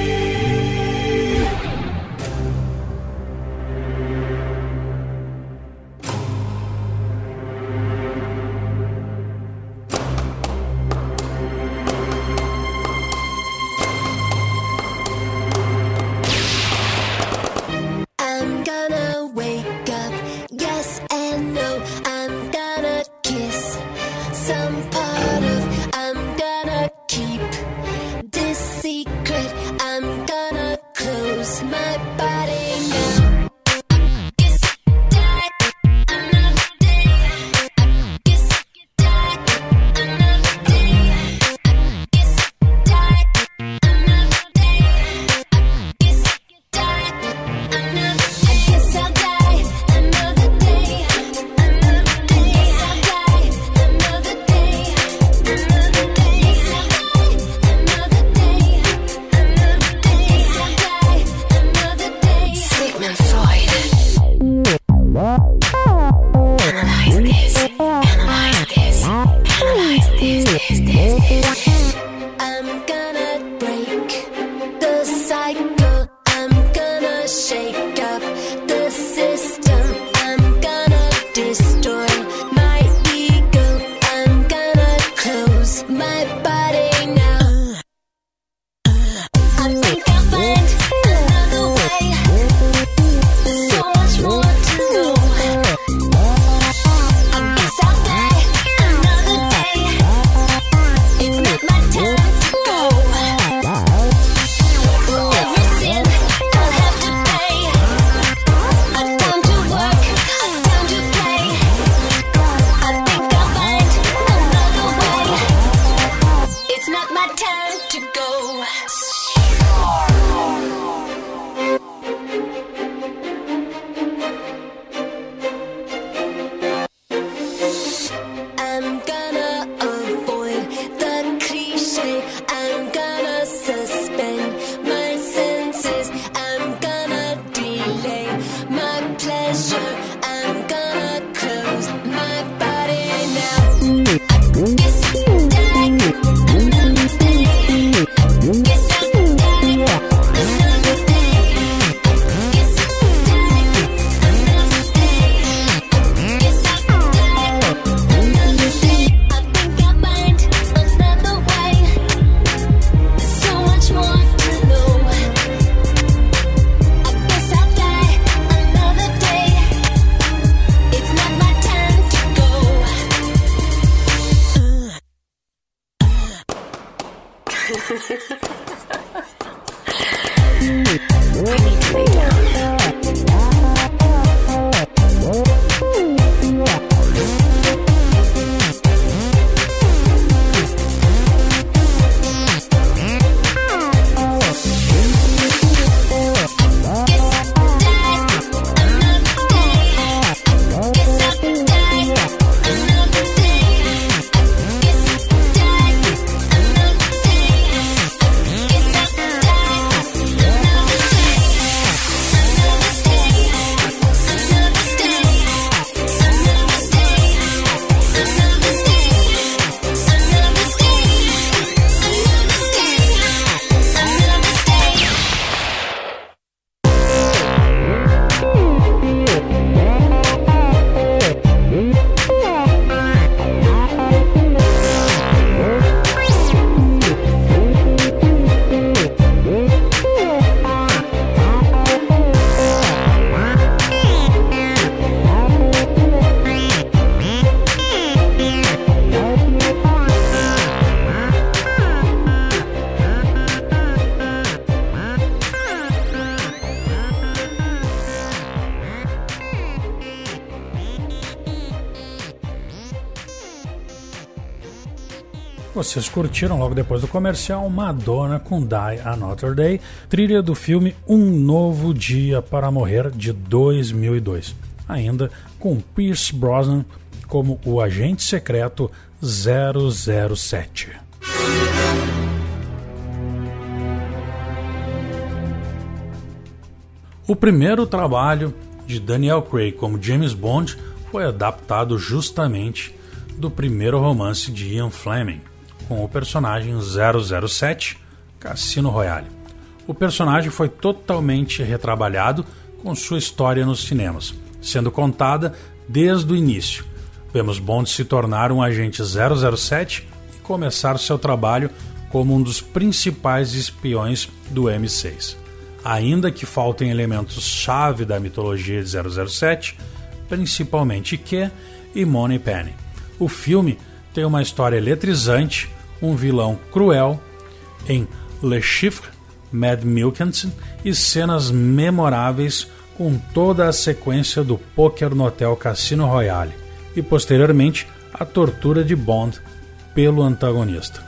Speaker 1: Vocês curtiram logo depois do comercial Madonna com Die Another Day, trilha do filme Um Novo Dia para Morrer de 2002, ainda com Pierce Brosnan como o agente secreto 007. O primeiro trabalho de Daniel Craig como James Bond foi adaptado justamente do primeiro romance de Ian Fleming, com o personagem 007 Cassino Royale. O personagem foi totalmente retrabalhado com sua história nos cinemas, sendo contada desde o início. Vemos Bond se tornar um agente 007 e começar seu trabalho como um dos principais espiões do M6. Ainda que faltem elementos-chave da mitologia de 007, principalmente Q e Money Penny. O filme tem uma história eletrizante, um vilão cruel em Le Chiffre, Mad Milkinson e cenas memoráveis com toda a sequência do poker no Hotel Cassino Royale e posteriormente a tortura de Bond pelo antagonista.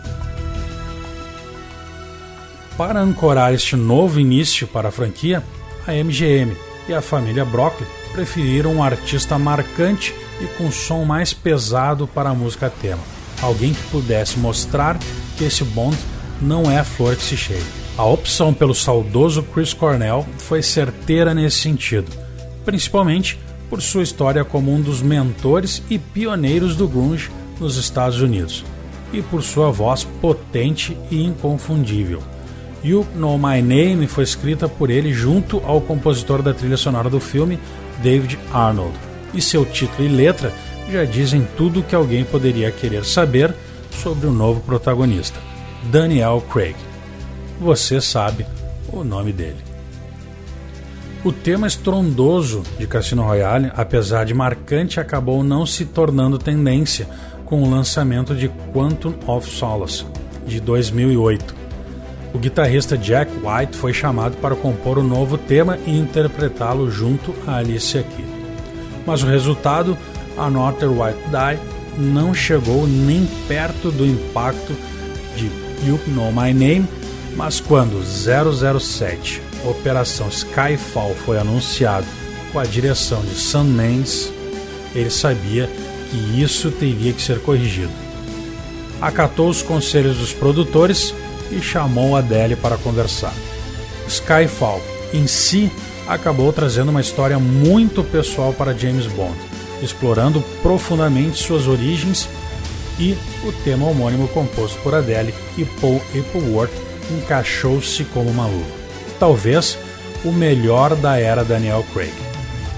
Speaker 1: Para ancorar este novo início para a franquia, a MGM e a família Broccoli preferiram um artista marcante e com som mais pesado para a música tema. Alguém que pudesse mostrar que esse Bond não é a flor que se cheira. A opção pelo saudoso Chris Cornell foi certeira nesse sentido, principalmente por sua história como um dos mentores e pioneiros do grunge nos Estados Unidos, e por sua voz potente e inconfundível. You Know My Name foi escrita por ele junto ao compositor da trilha sonora do filme, David Arnold, e seu título e letra já dizem tudo o que alguém poderia querer saber sobre o novo protagonista, Daniel Craig. Você sabe o nome dele. O tema estrondoso de Cassino Royale, apesar de marcante, acabou não se tornando tendência com o lançamento de Quantum of Solace, de 2008. O guitarrista Jack White foi chamado para compor o novo tema e interpretá-lo junto a Alicia Keys. Mas o resultado, Another White Die, não chegou nem perto do impacto de You Know My Name, mas quando 007 Operação Skyfall foi anunciado com a direção de Sam Mendes, ele sabia que isso teria que ser corrigido. Acatou os conselhos dos produtores e chamou Adele para conversar. Skyfall, em si, acabou trazendo uma história muito pessoal para James Bond, explorando profundamente suas origens e o tema homônimo composto por Adele e Paul Appleworth encaixou-se como uma luva. Talvez o melhor da era Daniel Craig.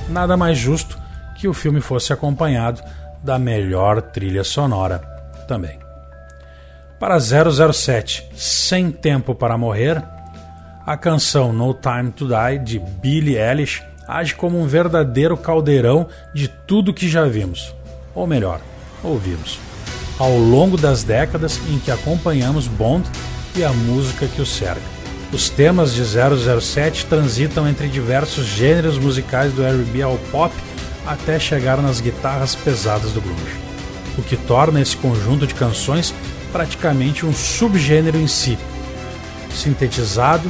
Speaker 1: Nada mais justo que o filme fosse acompanhado da melhor trilha sonora também. Para 007, Sem Tempo para Morrer, a canção No Time to Die de Billie Eilish age como um verdadeiro caldeirão de tudo que já vimos, ou melhor, ouvimos, ao longo das décadas em que acompanhamos Bond e a música que o cerca. Os temas de 007 transitam entre diversos gêneros musicais do R&B ao pop até chegar nas guitarras pesadas do grunge, o que torna esse conjunto de canções praticamente um subgênero em si, sintetizado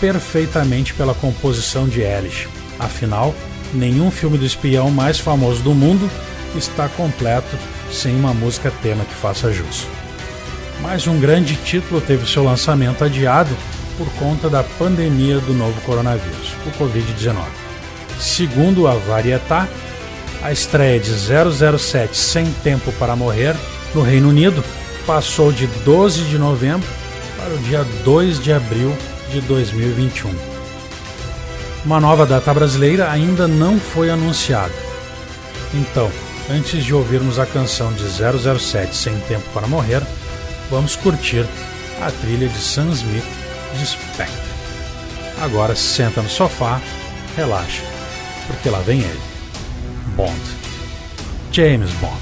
Speaker 1: perfeitamente pela composição de Elish. Afinal, nenhum filme do espião mais famoso do mundo está completo sem uma música tema que faça jus. Mais um grande título teve seu lançamento adiado por conta da pandemia do novo coronavírus, o Covid-19. Segundo a Varietá, a estreia de 007 Sem Tempo para Morrer no Reino Unido passou de 12 de novembro para o dia 2 de abril de 2021. Uma nova data brasileira ainda não foi anunciada. Então, antes de ouvirmos a canção de 007 Sem Tempo para Morrer, vamos curtir a trilha de Sam Smith de Spectre. Agora senta no sofá, relaxa, porque lá vem ele. Bond. James Bond.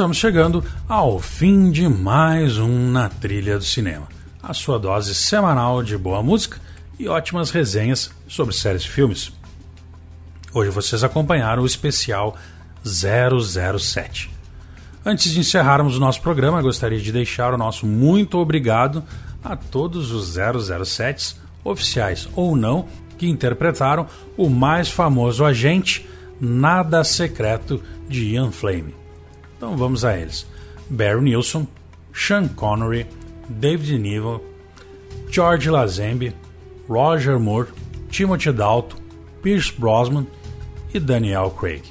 Speaker 1: estamos chegando ao fim de mais um Na Trilha do Cinema, a sua dose semanal de boa música e ótimas resenhas sobre séries e filmes. Hoje vocês acompanharam o especial 007. Antes de encerrarmos o nosso programa, gostaria de deixar o nosso muito obrigado a todos os 007 oficiais ou não que interpretaram o mais famoso agente nada secreto de Ian Flame. Então vamos a eles: Barry Nilsson, Sean Connery, David Niven, George Lazenby, Roger Moore, Timothy Dalton, Pierce Brosnan e Daniel Craig.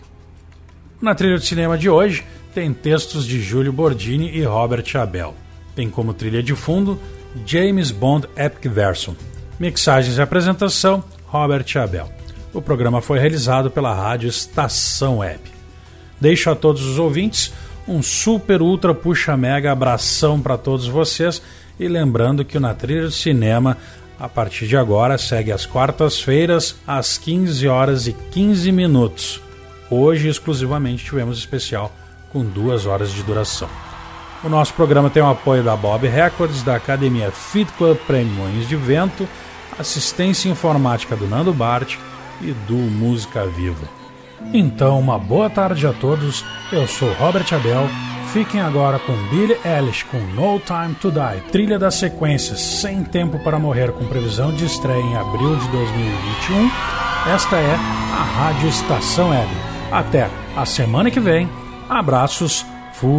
Speaker 1: Na trilha de cinema de hoje tem textos de Júlio Bordini e Robert Abel. Tem como trilha de fundo James Bond Epic Version. Mixagens e apresentação Robert Abel. O programa foi realizado pela rádio Estação Web. Deixo a todos os ouvintes um super, ultra, puxa, mega abração para todos vocês. E lembrando que o Na Trilha do Cinema, a partir de agora, segue às quartas-feiras, às 15 horas e 15 minutos. Hoje, exclusivamente, tivemos especial com duas horas de duração. O nosso programa tem o apoio da Bob Records, da Academia Fit Club Prêmios de Vento, assistência informática do Nando Bart e do Música Viva. Então, uma boa tarde a todos. Eu sou Robert Abel. Fiquem agora com Billie Eilish com No Time to Die, trilha da sequência Sem Tempo para Morrer, com previsão de estreia em abril de 2021. Esta é a Rádio Estação Web. Até a semana que vem. Abraços. Fui.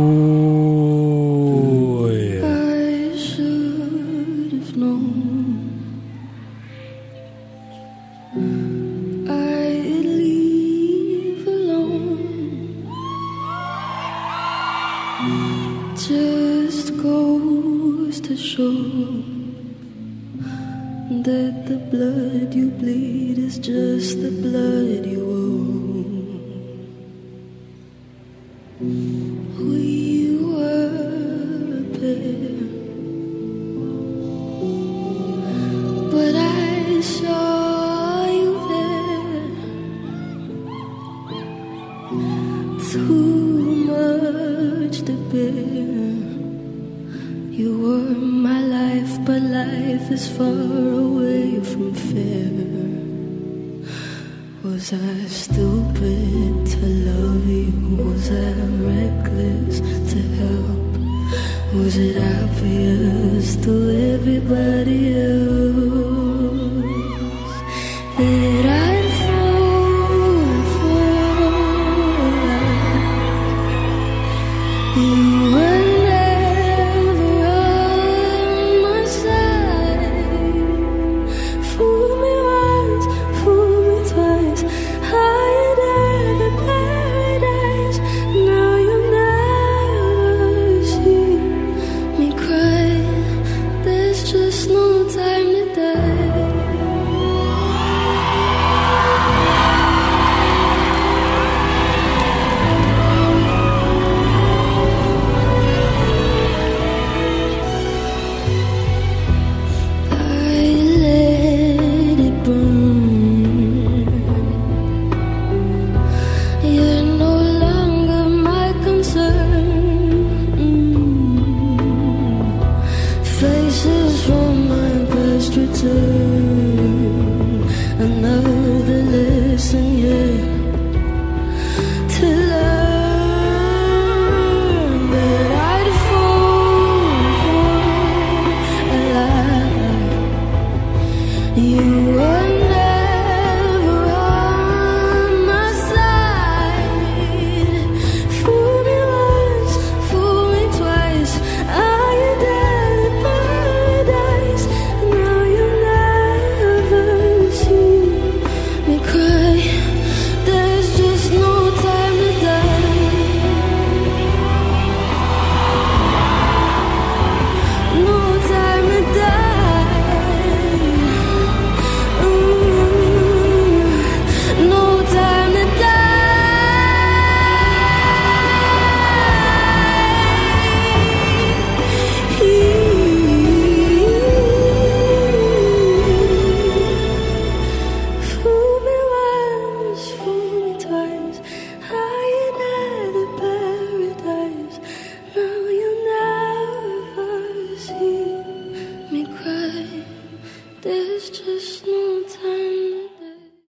Speaker 15: That the blood you bleed is just the blood you owe. We